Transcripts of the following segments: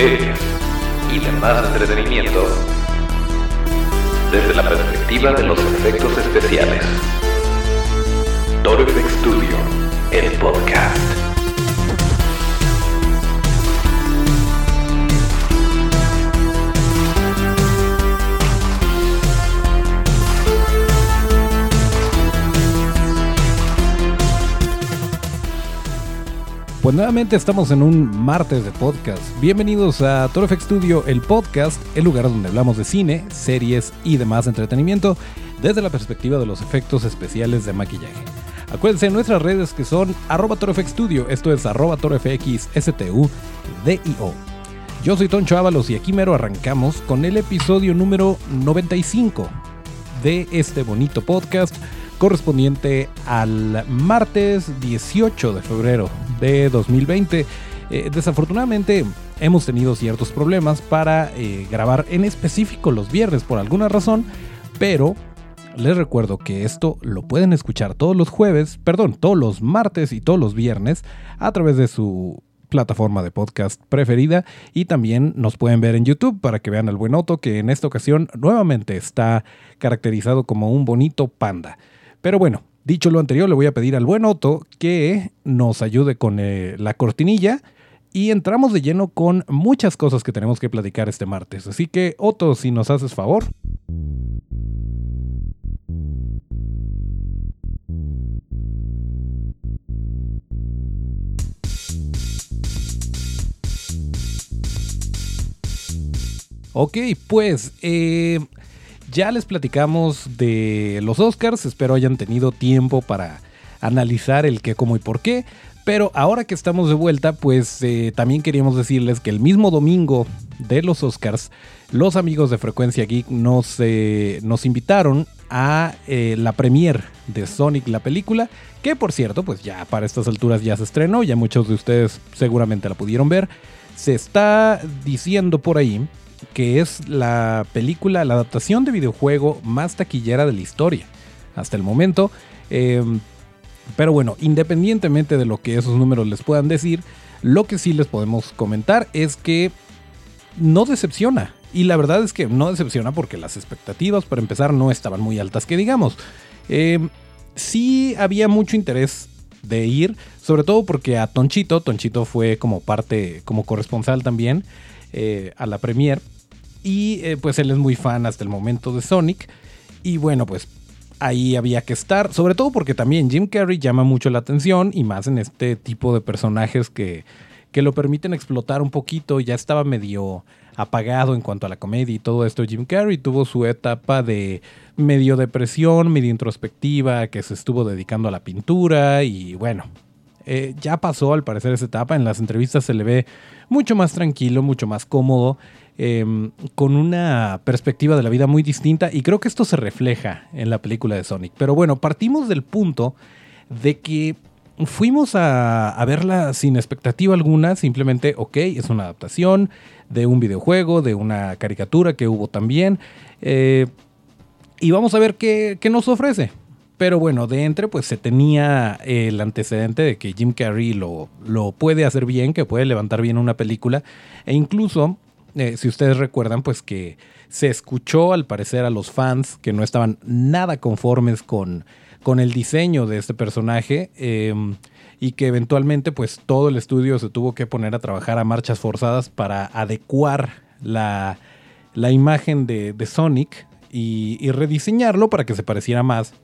series y demás entretenimiento desde la perspectiva de los efectos especiales. Toro FX Studio, el podcast. Pues nuevamente estamos en un martes de podcast. Bienvenidos a Toro FX Studio, el podcast, el lugar donde hablamos de cine, series y demás entretenimiento desde la perspectiva de los efectos especiales de maquillaje. Acuérdense en nuestras redes que son arroba Studio, esto es arroba. Yo soy Toncho Ábalos y aquí mero arrancamos con el episodio número 95 de este bonito podcast correspondiente al martes 18 de febrero de 2020. Eh, desafortunadamente hemos tenido ciertos problemas para eh, grabar en específico los viernes por alguna razón, pero les recuerdo que esto lo pueden escuchar todos los jueves, perdón, todos los martes y todos los viernes a través de su plataforma de podcast preferida y también nos pueden ver en YouTube para que vean al buen Otto que en esta ocasión nuevamente está caracterizado como un bonito panda. Pero bueno, dicho lo anterior, le voy a pedir al buen Otto que nos ayude con eh, la cortinilla y entramos de lleno con muchas cosas que tenemos que platicar este martes. Así que, Otto, si nos haces favor. Ok, pues eh, ya les platicamos de los Oscars, espero hayan tenido tiempo para analizar el qué, cómo y por qué. Pero ahora que estamos de vuelta, pues eh, también queríamos decirles que el mismo domingo de los Oscars, los amigos de Frecuencia Geek nos, eh, nos invitaron a eh, la premiere de Sonic la película, que por cierto, pues ya para estas alturas ya se estrenó, ya muchos de ustedes seguramente la pudieron ver. Se está diciendo por ahí que es la película, la adaptación de videojuego más taquillera de la historia hasta el momento. Em, pero bueno, independientemente de lo que esos números les puedan decir, lo que sí les podemos comentar es que no decepciona. Y la verdad es que no decepciona porque las expectativas, para empezar, no estaban muy altas, que digamos. Em, sí había mucho interés de ir, sobre todo porque a Tonchito, Tonchito fue como parte, como corresponsal también, eh, a la premier. Y eh, pues él es muy fan hasta el momento de Sonic. Y bueno, pues ahí había que estar. Sobre todo porque también Jim Carrey llama mucho la atención. Y más en este tipo de personajes que, que lo permiten explotar un poquito. Ya estaba medio apagado en cuanto a la comedia y todo esto. Jim Carrey tuvo su etapa de medio depresión, medio introspectiva, que se estuvo dedicando a la pintura. Y bueno, eh, ya pasó al parecer esa etapa. En las entrevistas se le ve mucho más tranquilo, mucho más cómodo, em, con una perspectiva de la vida muy distinta y creo que esto se refleja en la película de Sonic. Pero bueno, partimos del punto de que fuimos a, verla sin expectativa alguna, simplemente, ok, es una adaptación de un videojuego, de una caricatura que hubo también, eh, y vamos a ver qué, qué nos ofrece. Pero bueno, de entre pues se tenía el antecedente de que Jim Carrey lo, lo puede hacer bien, que puede levantar bien una película. E incluso, eh, si ustedes recuerdan, pues que se escuchó al parecer a los fans que no estaban nada conformes con, con el diseño de este personaje. Em, y que eventualmente pues todo el estudio se tuvo que poner a trabajar a marchas forzadas para adecuar la, la imagen de, Sonic y, y, rediseñarlo para que se pareciera más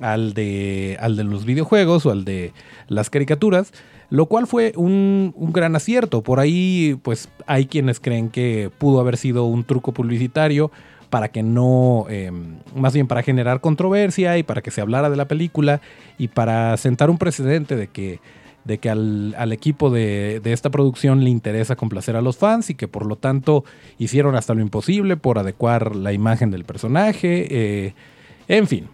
al de, al de los videojuegos o al de las caricaturas, lo cual fue un, gran acierto. Por ahí, pues hay quienes creen que pudo haber sido un truco publicitario para que no, em, más bien para generar controversia y para que se hablara de la película y para sentar un precedente de que, de que al, equipo de, esta producción le interesa complacer a los fans y que por lo tanto hicieron hasta lo imposible por adecuar la imagen del personaje. Eh, en fin,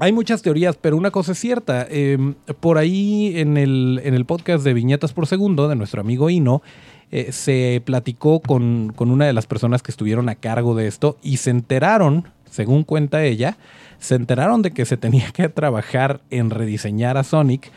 hay muchas teorías, pero una cosa es cierta. Em, por ahí en el, en el, podcast de Viñetas por Segundo de nuestro amigo Ino, eh, se platicó con, una de las personas que estuvieron a cargo de esto y se enteraron, según cuenta ella, se enteraron de que se tenía que trabajar en rediseñar a Sonic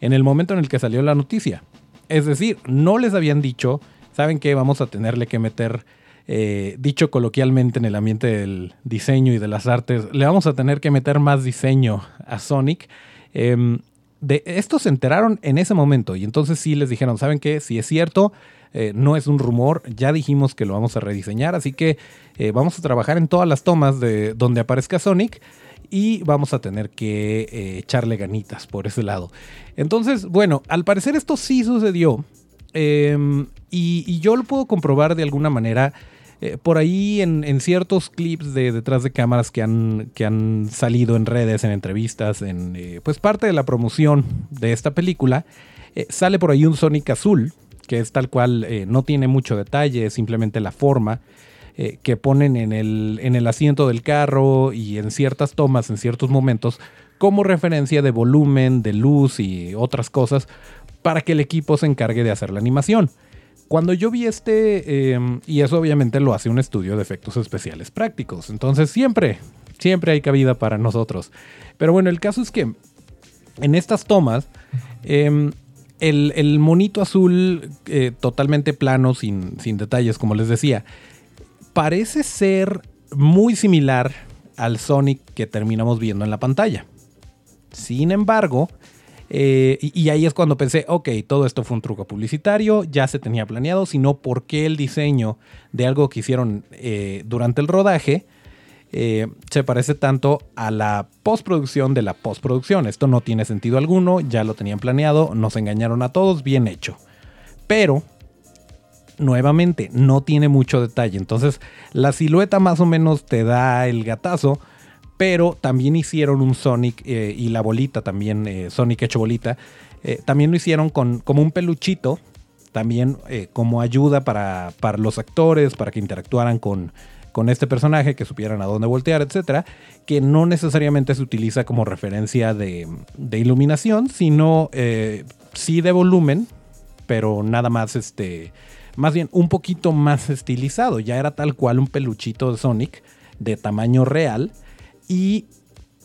en el momento en el que salió la noticia. Es decir, no les habían dicho ¿saben qué? Vamos a tenerle que meter, eh, dicho coloquialmente en el ambiente del diseño y de las artes, le vamos a tener que meter más diseño a Sonic. Em, de esto se enteraron en ese momento y entonces sí les dijeron, ¿saben qué? Si es cierto, eh, no es un rumor, ya dijimos que lo vamos a rediseñar, así que eh, vamos a trabajar en todas las tomas de donde aparezca Sonic y vamos a tener que eh, echarle ganitas por ese lado. Entonces, bueno, al parecer esto sí sucedió em, y, yo lo puedo comprobar de alguna manera. Por ahí en, ciertos clips de detrás de cámaras que han, que han salido en redes, en entrevistas, en pues parte de la promoción de esta película, sale por ahí un Sonic azul que es tal cual, eh, no tiene mucho detalle, es simplemente la forma eh, que ponen en el, en el asiento del carro y en ciertas tomas, en ciertos momentos, como referencia de volumen, de luz y otras cosas, para que el equipo se encargue de hacer la animación. Cuando yo vi este, em, y eso obviamente lo hace un estudio de efectos especiales prácticos, entonces siempre, siempre hay cabida para nosotros. Pero bueno, el caso es que en estas tomas, em, el, monito azul eh, totalmente plano, sin, sin detalles, como les decía, parece ser muy similar al Sonic que terminamos viendo en la pantalla. Sin embargo, eh, y, ahí es cuando pensé, ok, todo esto fue un truco publicitario, ya se tenía planeado, sino por qué el diseño de algo que hicieron eh, durante el rodaje eh, se parece tanto a la postproducción de la postproducción. Esto no tiene sentido alguno, ya lo tenían planeado, nos engañaron a todos, bien hecho. Pero, nuevamente, no tiene mucho detalle. Entonces, la silueta más o menos te da el gatazo, pero también hicieron un Sonic eh, y la bolita también, eh, Sonic hecho bolita, también lo hicieron con, como un peluchito, también como ayuda para, para los actores, para que interactuaran con con este personaje, que supieran a dónde voltear, etcétera, que no necesariamente se utiliza como referencia de, iluminación, sino eh, sí de volumen, pero nada más este. Más bien un poquito más estilizado. Ya era tal cual un peluchito de Sonic de tamaño real. Y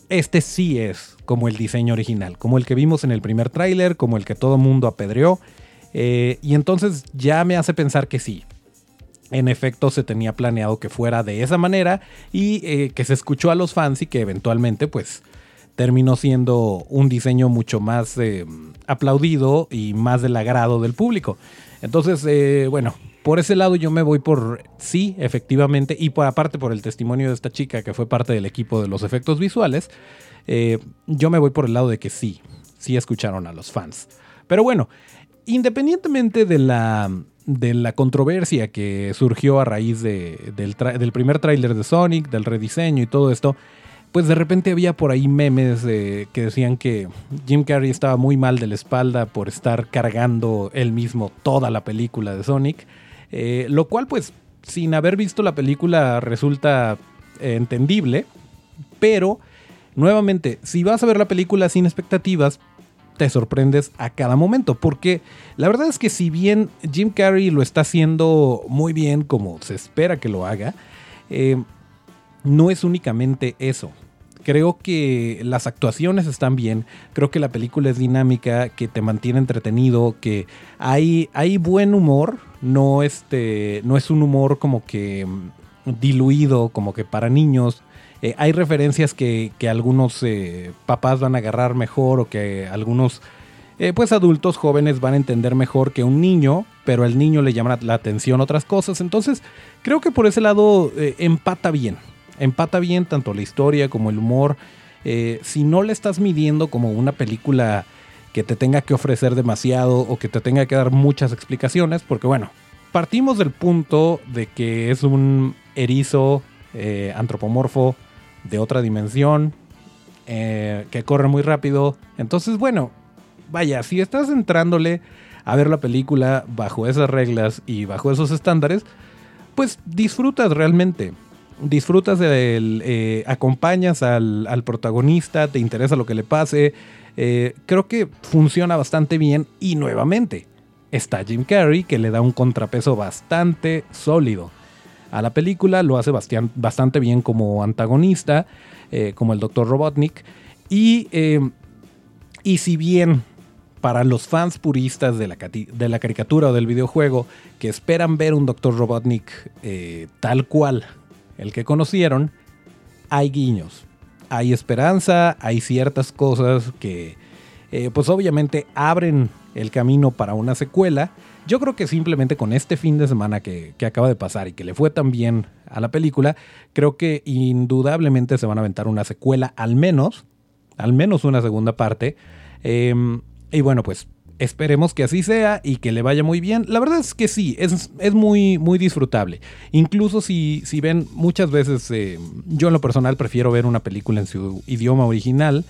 este sí es como el diseño original, como el que vimos en el primer tráiler, como el que todo mundo apedreó. Eh, y entonces ya me hace pensar que sí, en efecto se tenía planeado que fuera de esa manera y eh, que se escuchó a los fans y que eventualmente pues terminó siendo un diseño mucho más eh, aplaudido y más del agrado del público. Entonces, bueno, por ese lado yo me voy por sí, efectivamente, y por aparte por el testimonio de esta chica que fue parte del equipo de los efectos visuales, yo me voy por el lado de que sí, sí escucharon a los fans. Pero bueno, independientemente de la de la controversia que surgió a raíz del, del, primer tráiler de Sonic, del rediseño y todo esto, pues de repente había por ahí memes que decían que Jim Carrey estaba muy mal de la espalda por estar cargando él mismo toda la película de Sonic, eh, lo cual pues sin haber visto la película resulta eh, entendible, pero nuevamente, si vas a ver la película sin expectativas, te sorprendes a cada momento. Porque la verdad es que si bien Jim Carrey lo está haciendo muy bien como se espera que lo haga, eh, no es únicamente eso. Creo que las actuaciones están bien, creo que la película es dinámica, que te mantiene entretenido, que hay, hay buen humor, no, este, no es un humor como que diluido, como que para niños, eh, hay referencias que, algunos eh, papás van a agarrar mejor o que algunos eh, pues adultos jóvenes van a entender mejor que un niño, pero al niño le llama la atención otras cosas. Entonces, creo que por ese lado empata bien. Empata bien tanto la historia como el humor. si no le estás midiendo como una película que te tenga que ofrecer demasiado o que te tenga que dar muchas explicaciones, porque bueno, partimos del punto de que es un erizo antropomorfo de otra dimensión, eh, que corre muy rápido. Entonces, bueno, vaya, si estás entrándole a ver la película bajo esas reglas y bajo esos estándares, pues disfrutas realmente. Disfrutas del. Eh, acompañas al, protagonista, te interesa lo que le pase. Eh, creo que funciona bastante bien y nuevamente está Jim Carrey que le da un contrapeso bastante sólido a la película, lo hace bastante bien como antagonista, eh, como el Dr. Robotnik. Y, eh, y si bien para los fans puristas de la, de la, caricatura o del videojuego que esperan ver un Dr. Robotnik eh, tal cual el que conocieron, hay guiños, hay esperanza, hay ciertas cosas que eh, pues obviamente abren el camino para una secuela. Yo creo que simplemente con este fin de semana que, acaba de pasar y que le fue tan bien a la película, creo que indudablemente se van a aventar una secuela, al menos, al menos una segunda parte. Em, y bueno, pues esperemos que así sea y que le vaya muy bien. La verdad es que sí, es, es muy, muy disfrutable. Incluso si, si ven muchas veces, eh, yo en lo personal prefiero ver una película en su idioma original.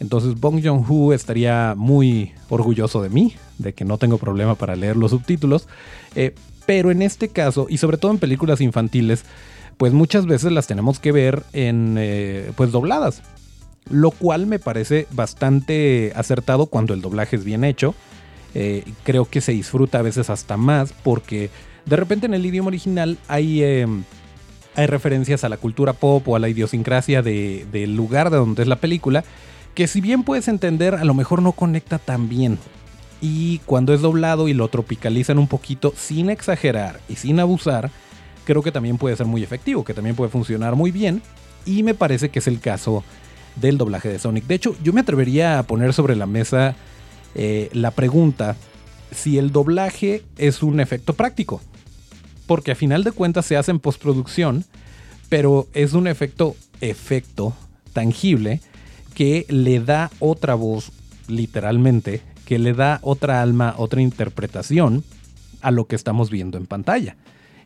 Entonces Bong Joon-ho estaría muy orgulloso de mí, de que no tengo problema para leer los subtítulos. Eh, pero en este caso, y sobre todo en películas infantiles, pues muchas veces las tenemos que ver en eh, pues dobladas. Lo cual me parece bastante acertado cuando el doblaje es bien hecho. Eh, creo que se disfruta a veces hasta más porque de repente en el idioma original hay, hay referencias a la cultura pop o a la idiosincrasia del lugar de donde es la película que si bien puedes entender, a lo mejor no conecta tan bien. Y cuando es doblado y lo tropicalizan un poquito sin exagerar y sin abusar, creo que también puede ser muy efectivo, que también puede funcionar muy bien. Y me parece que es el caso del doblaje de Sonic. De hecho, yo me atrevería a poner sobre la mesa eh, la pregunta si el doblaje es un efecto práctico. Porque a final de cuentas se hace en postproducción, pero es un efecto, efecto tangible que le da otra voz, literalmente, que le da otra alma, otra interpretación a lo que estamos viendo en pantalla.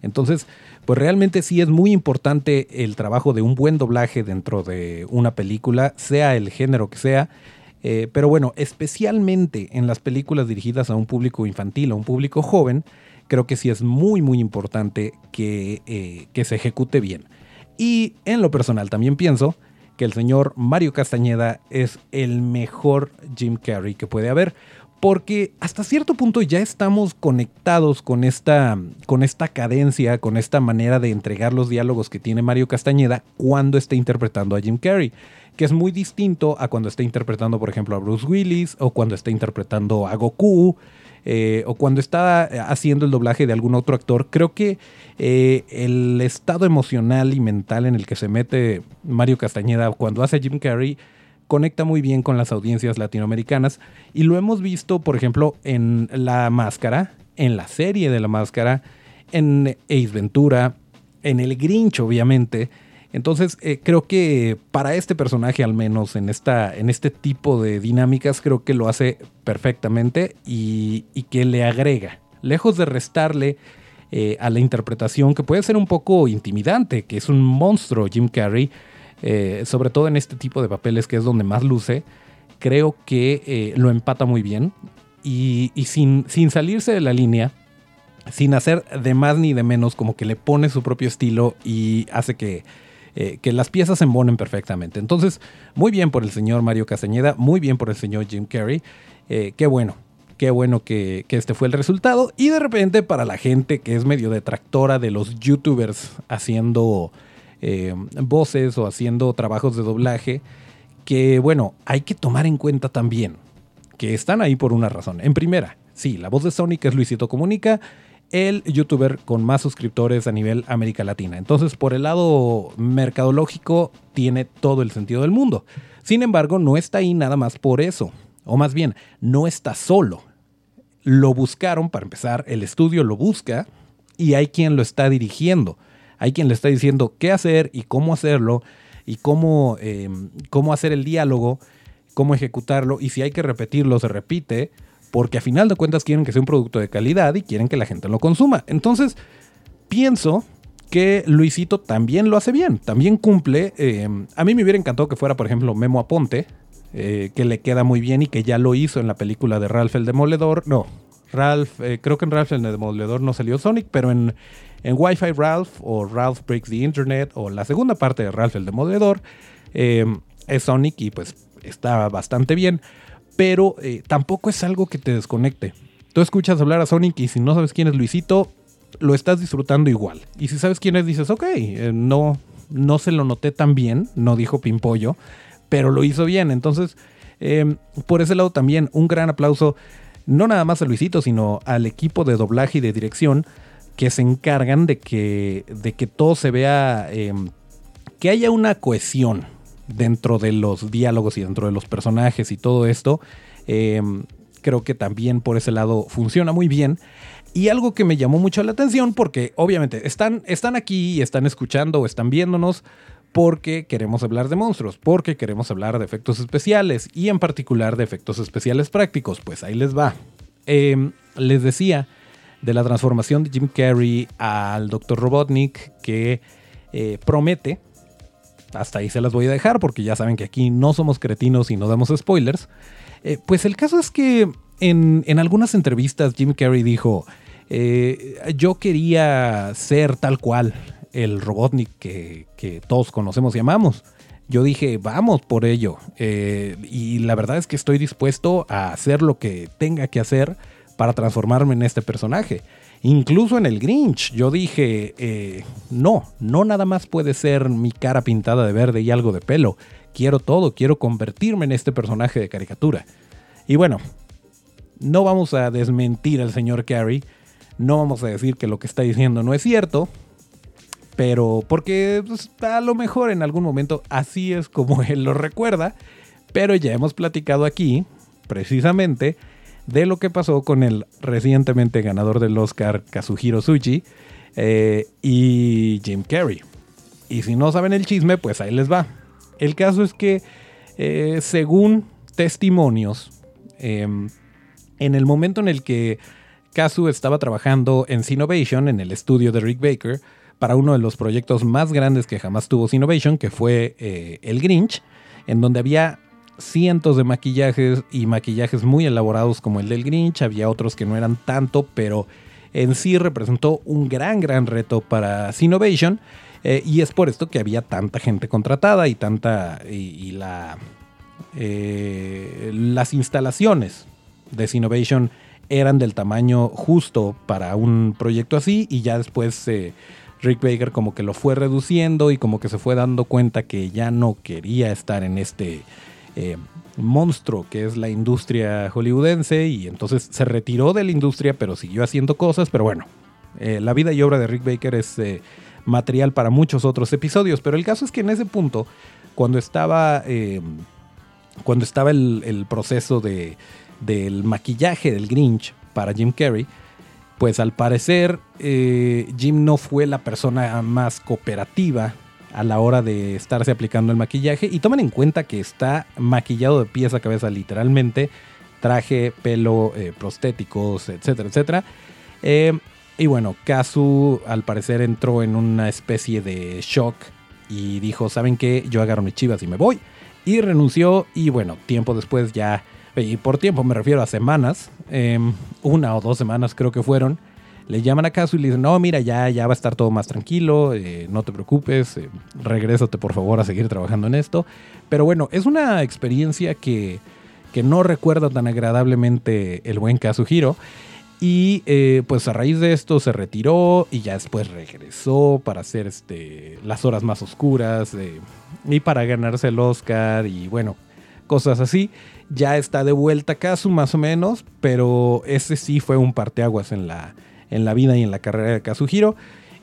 Entonces, pues realmente sí es muy importante el trabajo de un buen doblaje dentro de una película, sea el género que sea. Eh, pero bueno, especialmente en las películas dirigidas a un público infantil, a un público joven, creo que sí es muy, muy importante que, eh, que se ejecute bien. Y en lo personal también pienso que el señor Mario Castañeda es el mejor Jim Carrey que puede haber. Porque hasta cierto punto ya estamos conectados con esta, con esta cadencia, con esta manera de entregar los diálogos que tiene Mario Castañeda cuando está interpretando a Jim Carrey que es muy distinto a cuando está interpretando, por ejemplo, a Bruce Willis o cuando está interpretando a Goku eh, o cuando está eh, haciendo el doblaje de algún otro actor, creo que eh, el estado emocional y mental en el que se mete Mario Castañeda cuando hace Jim Carrey conecta muy bien con las audiencias latinoamericanas y lo hemos visto, por ejemplo, en La Máscara, en la serie de La Máscara, en Ace Ventura, en El Grinch, obviamente. Entonces, eh, creo que para este personaje, al menos en, esta, en este tipo de dinámicas, creo que lo hace perfectamente y, que le agrega, lejos de restarle eh, a la interpretación que puede ser un poco intimidante, que es un monstruo Jim Carrey, eh, sobre todo en este tipo de papeles que es donde más luce, creo que lo empata muy bien. Y, sin, sin salirse de la línea, sin hacer de más ni de menos, como que le pone su propio estilo y hace que eh, que las piezas se embonen perfectamente. Entonces, muy bien por el señor Mario Castañeda, muy bien por el señor Jim Carrey. Eh, qué bueno, qué bueno que, este fue el resultado. Y de repente, para la gente que es medio detractora de los youtubers haciendo eh, voces o haciendo trabajos de doblaje, que bueno, hay que tomar en cuenta también que están ahí por una razón. En primera, sí, la voz de Sonic es Luisito Comunica el youtuber con más suscriptores a nivel América Latina. Entonces, por el lado mercadológico, tiene todo el sentido del mundo. Sin embargo, no está ahí nada más por eso. O más bien, no está solo. Lo buscaron, para empezar, el estudio lo busca y hay quien lo está dirigiendo. Hay quien le está diciendo qué hacer y cómo hacerlo y cómo, eh, cómo hacer el diálogo, cómo ejecutarlo y si hay que repetirlo, se repite porque a final de cuentas quieren que sea un producto de calidad y quieren que la gente lo consuma. Entonces, pienso que Luisito también lo hace bien, también cumple. Eh, a mí me hubiera encantado que fuera, por ejemplo, Memo Aponte, eh, que le queda muy bien y que ya lo hizo en la película de Ralph el Demoledor. No, Ralph, eh, creo que en Ralph el Demoledor no salió Sonic, pero en, en Wi-Fi Ralph o Ralph Breaks the Internet o la segunda parte de Ralph el Demoledor es Sonic y pues está bastante bien pero eh, tampoco es algo que te desconecte. Tú escuchas hablar a Sonic y si no sabes quién es Luisito, lo estás disfrutando igual. Y si sabes quién es, dices, ok, eh, no, no se lo noté tan bien, no dijo Pimpollo, pero lo hizo bien. Entonces, Em, por ese lado también un gran aplauso, no nada más a Luisito, sino al equipo de doblaje y de dirección que se encargan de que, de que todo se vea, em, que haya una cohesión dentro de los diálogos y dentro de los personajes y todo esto. Em, creo que también por ese lado funciona muy bien. Y algo que me llamó mucho la atención, porque obviamente están, están aquí y están escuchando o están viéndonos porque queremos hablar de monstruos, porque queremos hablar de efectos especiales y en particular de efectos especiales prácticos. Pues ahí les va. Em, les decía de la transformación de Jim Carrey al Dr. Robotnik que eh, promete, hasta ahí se las voy a dejar porque ya saben que aquí no somos cretinos y no damos spoilers, eh, pues el caso es que en, en algunas entrevistas Jim Carrey dijo, eh, yo quería ser tal cual el Robotnik que, todos conocemos y amamos. Yo dije, vamos por ello. Eh, y la verdad es que estoy dispuesto a hacer lo que tenga que hacer para transformarme en este personaje. Incluso en el Grinch, yo dije, eh, no, no nada más puede ser mi cara pintada de verde y algo de pelo. Quiero todo, quiero convertirme en este personaje de caricatura. Y bueno, no vamos a desmentir al señor Carey no vamos a decir que lo que está diciendo no es cierto, pero porque pues, a lo mejor en algún momento así es como él lo recuerda, pero ya hemos platicado aquí, precisamente, de lo que pasó con el recientemente ganador del Oscar Kazuhiro Tsuji eh, y Jim Carrey. Y si no saben el chisme, pues ahí les va. El caso es que, eh, según testimonios, em, en el momento en el que Kazu estaba trabajando en Sinovation, en el estudio de Rick Baker, para uno de los proyectos más grandes que jamás tuvo Sinovation, que fue eh, El Grinch, en donde había cientos de maquillajes y maquillajes muy elaborados como el del Grinch, había otros que no eran tanto, pero en sí representó un gran, gran reto para Sinovation. Eh, y es por esto que había tanta gente contratada y tanta. y, la. Eh, las instalaciones de Sinovation eran del tamaño justo para un proyecto así y ya después eh, Rick Baker como que lo fue reduciendo y como que se fue dando cuenta que ya no quería estar en este eh, monstruo que es la industria hollywoodense y entonces se retiró de la industria pero siguió haciendo cosas, pero bueno, eh, la vida y obra de Rick Baker es material para muchos otros episodios, pero el caso es que en ese punto, cuando estaba, cuando estaba el proceso de del maquillaje del Grinch para Jim Carrey, pues al parecer eh, Jim no fue la persona más cooperativa a la hora de estarse aplicando el maquillaje y tomen en cuenta que está maquillado de pies a cabeza literalmente, traje, pelo, eh, prostéticos, etcétera, etcétera. Eh, y bueno, Kazu al parecer entró en una especie de shock y dijo, ¿saben qué? Yo agarro mis chivas y me voy. Y renunció y bueno, tiempo después ya y por tiempo me refiero a semanas, em, una o dos semanas creo que fueron, le llaman a Casu y le dicen, no, mira, ya, ya va a estar todo más tranquilo, eh, no te preocupes, eh, regrésate por favor a seguir trabajando en esto. Pero bueno, es una experiencia que, que no recuerda tan agradablemente el buen Kazuhiro. Y eh, pues a raíz de esto se retiró y ya después regresó para hacer este, las horas más oscuras y para ganarse el Oscar y bueno, cosas así ya está de vuelta Kazu más o menos, pero ese sí fue un parteaguas en la, en la vida y en la carrera de Kazuhiro.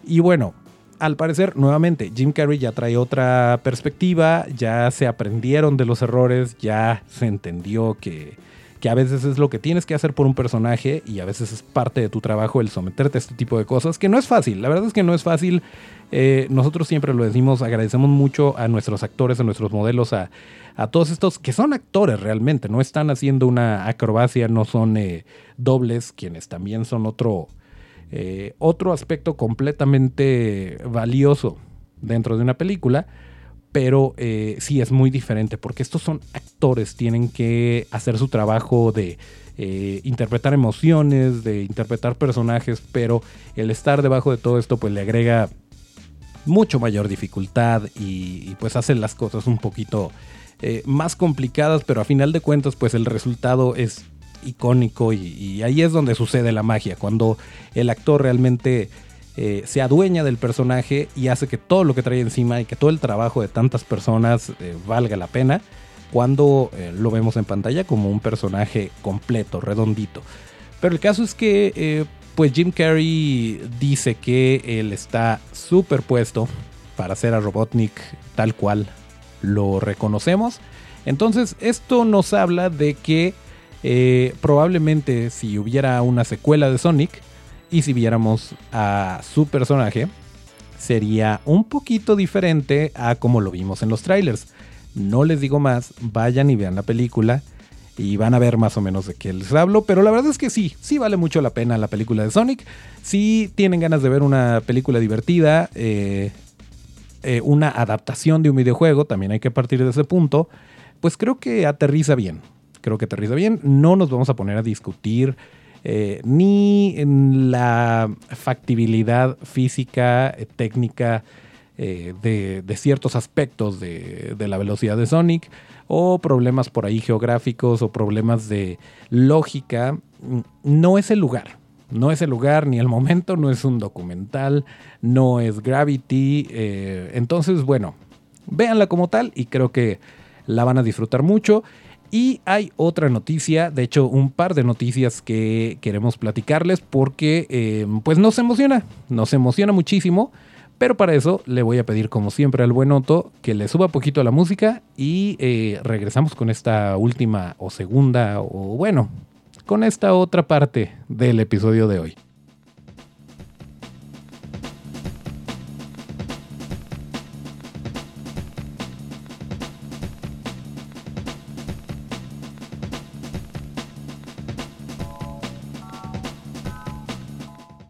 Y bueno, al parecer, nuevamente, Jim Carrey ya trae otra perspectiva, ya se aprendieron de los errores, ya se entendió que, que a veces es lo que tienes que hacer por un personaje y a veces es parte de tu trabajo el someterte a este tipo de cosas, que no es fácil, la verdad es que no es fácil. Eh, nosotros siempre lo decimos, agradecemos mucho a nuestros actores, a nuestros modelos, a, a todos estos que son actores realmente, no están haciendo una acrobacia, no son eh, dobles, quienes también son otro, eh, otro aspecto completamente valioso dentro de una película, pero eh, sí es muy diferente porque estos son actores, tienen que hacer su trabajo de interpretar emociones, de interpretar personajes, pero el estar debajo de todo esto pues le agrega mucho mayor dificultad y, pues hace las cosas un poquito eh, más complicadas, pero a final de cuentas, pues el resultado es icónico y, ahí es donde sucede la magia, cuando el actor realmente eh, se adueña del personaje y hace que todo lo que trae encima y que todo el trabajo de tantas personas eh, valga la pena. cuando eh, lo vemos en pantalla como un personaje completo, redondito. Pero el caso es que pues Jim Carrey dice que él está superpuesto para hacer a Robotnik tal cual lo reconocemos. Entonces esto nos habla de que eh, probablemente si hubiera una secuela de Sonic y si viéramos a su personaje, sería un poquito diferente a como lo vimos en los trailers. No les digo más, vayan y vean la película y van a ver más o menos de qué les hablo, pero la verdad es que sí, sí vale mucho la pena la película de Sonic. Si tienen ganas de ver una película divertida, eh, eh, una adaptación de un videojuego, también hay que partir de ese punto, pues creo que aterriza bien. Creo que aterriza bien. No nos vamos a poner a discutir eh, ni la factibilidad física, técnica de, ciertos aspectos de, la velocidad de Sonic o problemas por ahí geográficos o problemas de lógica, no es el lugar. No es el lugar ni el momento, no es un documental, no es Gravity. Eh, entonces, bueno, véanla como tal y creo que la van a disfrutar mucho. Y hay otra noticia, de hecho un par de noticias que queremos platicarles porque eh, pues nos emociona, nos emociona muchísimo. Pero para eso le voy a pedir, como siempre, al buen Otto que le suba poquito a la música y eh, regresamos con esta última o segunda o bueno, con esta otra parte del episodio de hoy.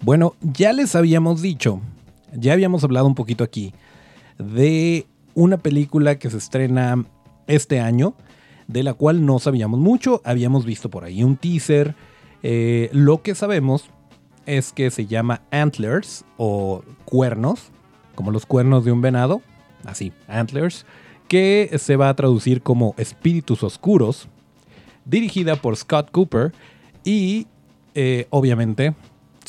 Bueno, ya les habíamos dicho ya habíamos hablado un poquito aquí de una película que se estrena este año, de la cual no sabíamos mucho, habíamos visto por ahí un teaser. Eh, lo que sabemos es que se llama Antlers o cuernos, como los cuernos de un venado, así, Antlers, que se va a traducir como Espíritus Oscuros, dirigida por Scott Cooper y eh, obviamente,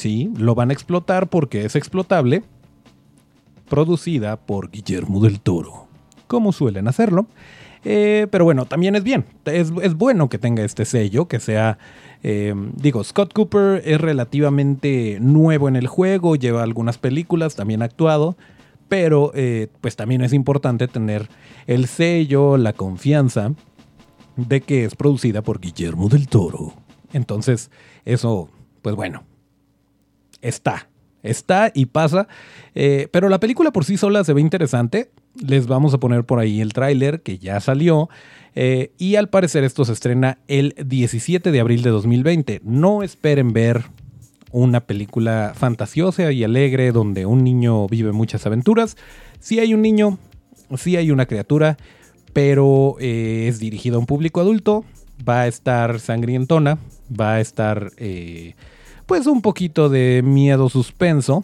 sí, lo van a explotar porque es explotable producida por Guillermo del Toro, como suelen hacerlo. Eh, pero bueno, también es bien, es, bueno que tenga este sello, que sea, eh, digo, Scott Cooper es relativamente nuevo en el juego, lleva algunas películas, también ha actuado, pero eh, pues también es importante tener el sello, la confianza de que es producida por Guillermo del Toro. Entonces, eso, pues bueno, está, está y pasa. Eh, pero la película por sí sola se ve interesante. Les vamos a poner por ahí el tráiler que ya salió. Eh, y al parecer esto se estrena el 17 de abril de 2020. No esperen ver una película fantasiosa y alegre donde un niño vive muchas aventuras. Sí hay un niño, sí hay una criatura, pero eh, es dirigido a un público adulto. Va a estar sangrientona, va a estar pues un poquito de miedo suspenso,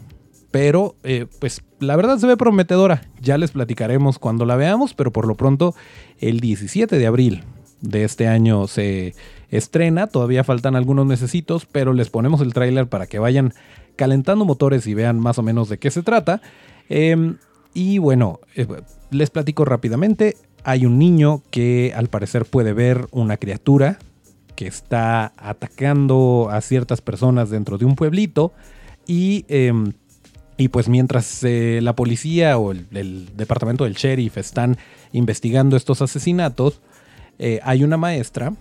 pero eh, pues la verdad se ve prometedora. Ya les platicaremos cuando la veamos, pero por lo pronto el 17 de abril de este año se estrena. Todavía faltan algunos necesitos, pero les ponemos el tráiler para que vayan calentando motores y vean más o menos de qué se trata. Em, y bueno, eh, les platico rápidamente. Hay un niño que al parecer puede ver una criatura que está atacando a ciertas personas dentro de un pueblito y, em, y pues mientras eh, la policía o el, departamento del sheriff están investigando estos asesinatos, eh, hay una maestra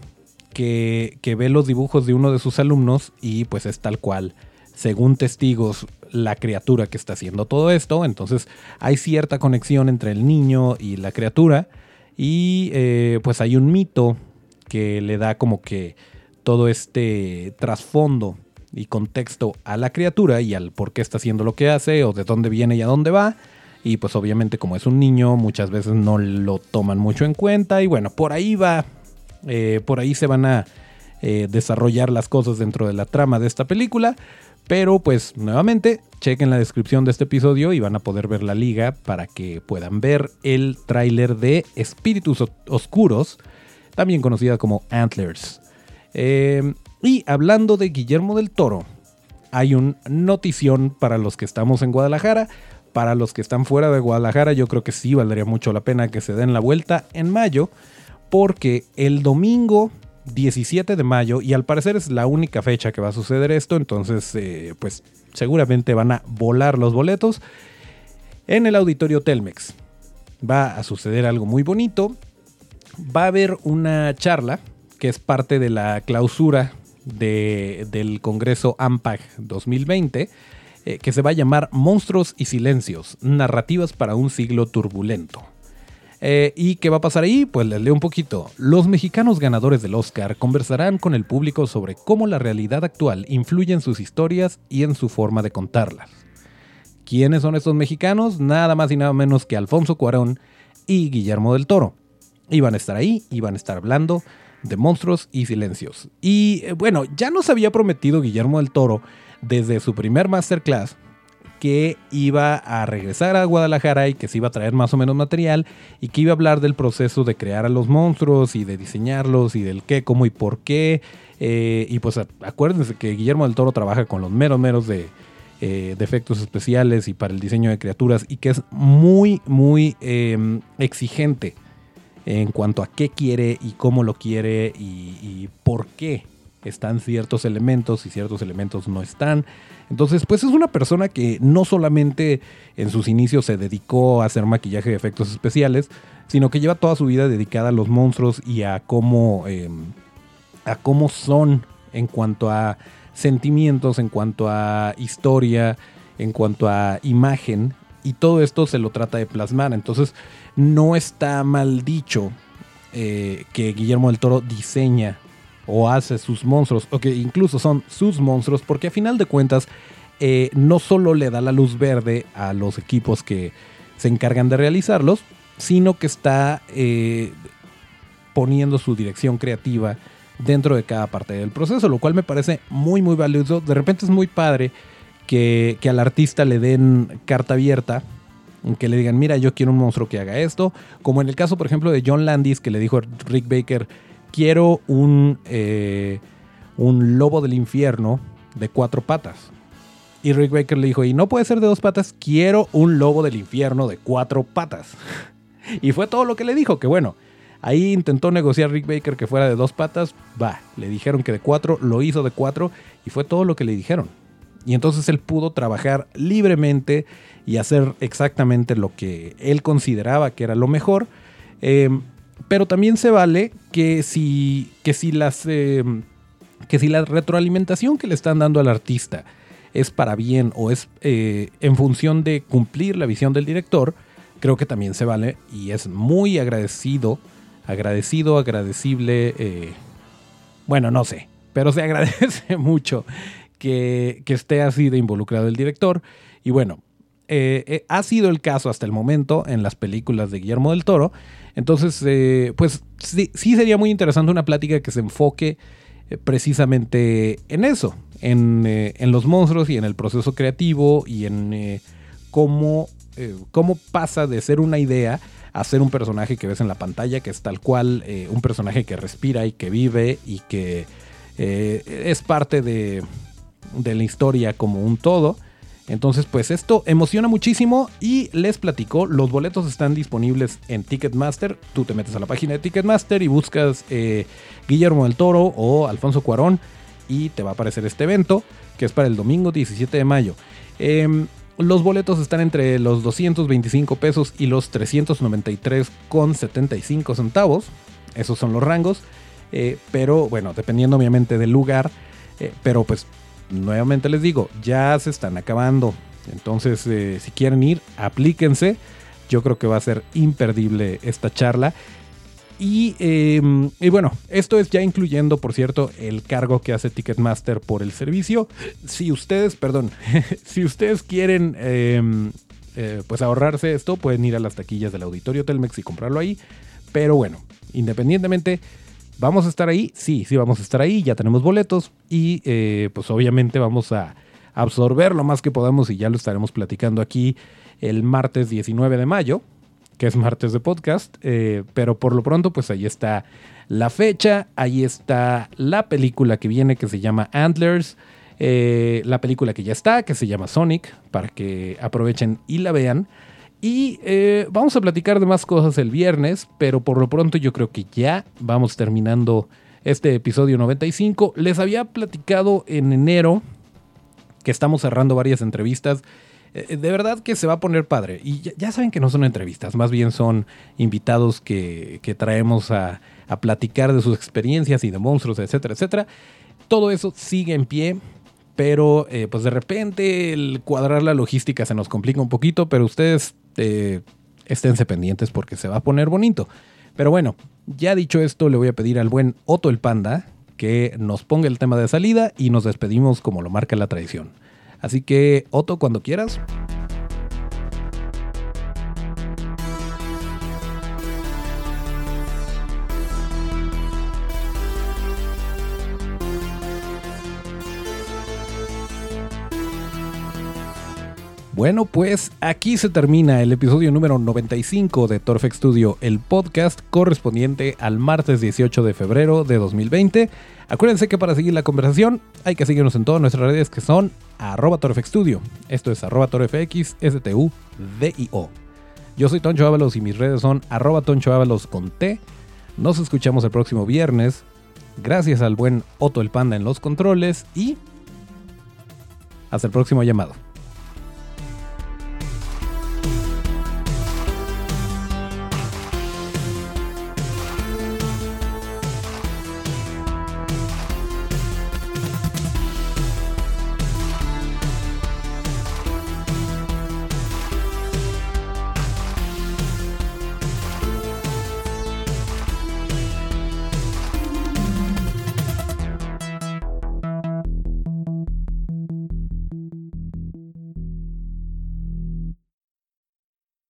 que, que ve los dibujos de uno de sus alumnos y pues es tal cual, según testigos, la criatura que está haciendo todo esto. Entonces hay cierta conexión entre el niño y la criatura y eh, pues hay un mito que le da como que todo este trasfondo y contexto a la criatura y al por qué está haciendo lo que hace o de dónde viene y a dónde va. Y pues obviamente como es un niño muchas veces no lo toman mucho en cuenta y bueno, por ahí va, eh, por ahí se van a eh, desarrollar las cosas dentro de la trama de esta película. Pero pues nuevamente, chequen la descripción de este episodio y van a poder ver la liga para que puedan ver el tráiler de Espíritus Oscuros también conocida como Antlers. Eh, y hablando de Guillermo del Toro, hay un notición para los que estamos en Guadalajara. Para los que están fuera de Guadalajara, yo creo que sí valdría mucho la pena que se den la vuelta en mayo, porque el domingo 17 de mayo, y al parecer es la única fecha que va a suceder esto, entonces eh, pues seguramente van a volar los boletos en el auditorio Telmex. Va a suceder algo muy bonito. Va a haber una charla que es parte de la clausura del Congreso AMPAG 2020, eh, que se va a llamar Monstruos y Silencios, narrativas para un siglo turbulento. Eh, ¿Y qué va a pasar ahí? Pues les leo un poquito. Los mexicanos ganadores del Oscar conversarán con el público sobre cómo la realidad actual influye en sus historias y en su forma de contarlas. ¿Quiénes son estos mexicanos? Nada más y nada menos que Alfonso Cuarón y Guillermo del Toro. Iban a estar ahí, iban a estar hablando de monstruos y silencios. Y eh, bueno, ya nos había prometido Guillermo del Toro desde su primer masterclass que iba a regresar a Guadalajara y que se iba a traer más o menos material y que iba a hablar del proceso de crear a los monstruos y de diseñarlos y del qué, cómo y por qué. Eh, y pues acuérdense que Guillermo del Toro trabaja con los meros meros de, eh, efectos especiales y para el diseño de criaturas y que es muy, muy em, exigente en cuanto a qué quiere y cómo lo quiere y, por qué están ciertos elementos y ciertos elementos no están. Entonces, pues es una persona que no solamente en sus inicios se dedicó a hacer maquillaje de efectos especiales, sino que lleva toda su vida dedicada a los monstruos y a cómo, em, a cómo son en cuanto a sentimientos, en cuanto a historia, en cuanto a imagen. Y todo esto se lo trata de plasmar. Entonces, no está mal dicho eh, que Guillermo del Toro diseña o hace sus monstruos, o que incluso son sus monstruos, porque a final de cuentas eh, no solo le da la luz verde a los equipos que se encargan de realizarlos, sino que está eh, poniendo su dirección creativa dentro de cada parte del proceso, lo cual me parece muy muy valioso. De repente es muy padre que, que al artista le den carta abierta que le digan, mira, yo quiero un monstruo que haga esto. Como en el caso, por ejemplo, de John Landis, que le dijo a Rick Baker, quiero un, eh, un lobo del infierno de cuatro patas. Y Rick Baker le dijo, y no puede ser de dos patas, quiero un lobo del infierno de cuatro patas. y fue todo lo que le dijo, que bueno, ahí intentó negociar Rick Baker que fuera de dos patas, va, le dijeron que de cuatro, lo hizo de cuatro, y fue todo lo que le dijeron. Y entonces él pudo trabajar libremente y hacer exactamente lo que él consideraba que era lo mejor. Eh, pero también se vale que si, que si las... Eh, que si la retroalimentación que le están dando al artista es para bien o es eh, en función de cumplir la visión del director, creo que también se vale y es muy agradecido, agradecido, agradecible, bueno, no sé, pero se agradece mucho que, que, esté así de involucrado el director. Y bueno, eh, eh, ha sido el caso hasta el momento en las películas de Guillermo del Toro. Entonces, eh, pues sí, sería muy interesante una plática que se enfoque precisamente en eso, en, los monstruos y en el proceso creativo y en cómo, cómo pasa de ser una idea a ser un personaje que ves en la pantalla, que es tal cual, un personaje que respira y que vive y que es parte de, de la historia como un todo. Entonces, pues esto emociona muchísimo y les platico, los boletos están disponibles en Ticketmaster. Tú te metes a la página de Ticketmaster y buscas eh, Guillermo del Toro o Alfonso Cuarón y te va a aparecer este evento que es para el domingo 17 de mayo. Em, los boletos están entre los 225 pesos y los 393,75 centavos. Esos son los rangos. Eh, pero bueno, dependiendo obviamente del lugar. Eh, pero pues nuevamente les digo, ya se están acabando. Entonces, eh, si quieren ir, aplíquense. Yo creo que va a ser imperdible esta charla. Y, em, y, bueno, esto es ya incluyendo, por cierto, el cargo que hace Ticketmaster por el servicio. Si ustedes, perdón, si ustedes quieren em, eh, pues ahorrarse esto, pueden ir a las taquillas del auditorio Telmex y comprarlo ahí. Pero bueno, independientemente, ¿Vamos a estar ahí? Sí, sí, vamos a estar ahí, ya tenemos boletos y eh, pues obviamente vamos a absorber lo más que podamos y ya lo estaremos platicando aquí el martes 19 de mayo, que es martes de podcast, eh, pero por lo pronto pues ahí está la fecha, ahí está la película que viene que se llama Antlers, eh, la película que ya está, que se llama Sonic, para que aprovechen y la vean. Y eh, vamos a platicar de más cosas el viernes, pero por lo pronto yo creo que ya vamos terminando este episodio 95. Les había platicado en enero que estamos cerrando varias entrevistas. Eh, de verdad que se va a poner padre. Y ya, saben que no son entrevistas, más bien son invitados que, traemos a, a platicar de sus experiencias y de monstruos, etcétera, etcétera. Todo eso sigue en pie pero eh, pues de repente el cuadrar la logística se nos complica un poquito, pero ustedes eh, esténse pendientes porque se va a poner bonito. Pero bueno, ya dicho esto, le voy a pedir al buen Otto el Panda que nos ponga el tema de salida y nos despedimos como lo marca la tradición. Así que, Otto, cuando quieras. Bueno, pues aquí se termina el episodio número 95 de Torfex Studio, el podcast correspondiente al martes 18 de febrero de 2020. Acuérdense que para seguir la conversación hay que seguirnos en todas nuestras redes que son arroba Studio. Esto es arroba. Yo soy Toncho Ábalos y mis redes son arroba Toncho con T. Nos escuchamos el próximo viernes. Gracias al buen Otto el Panda en los controles y hasta el próximo llamado.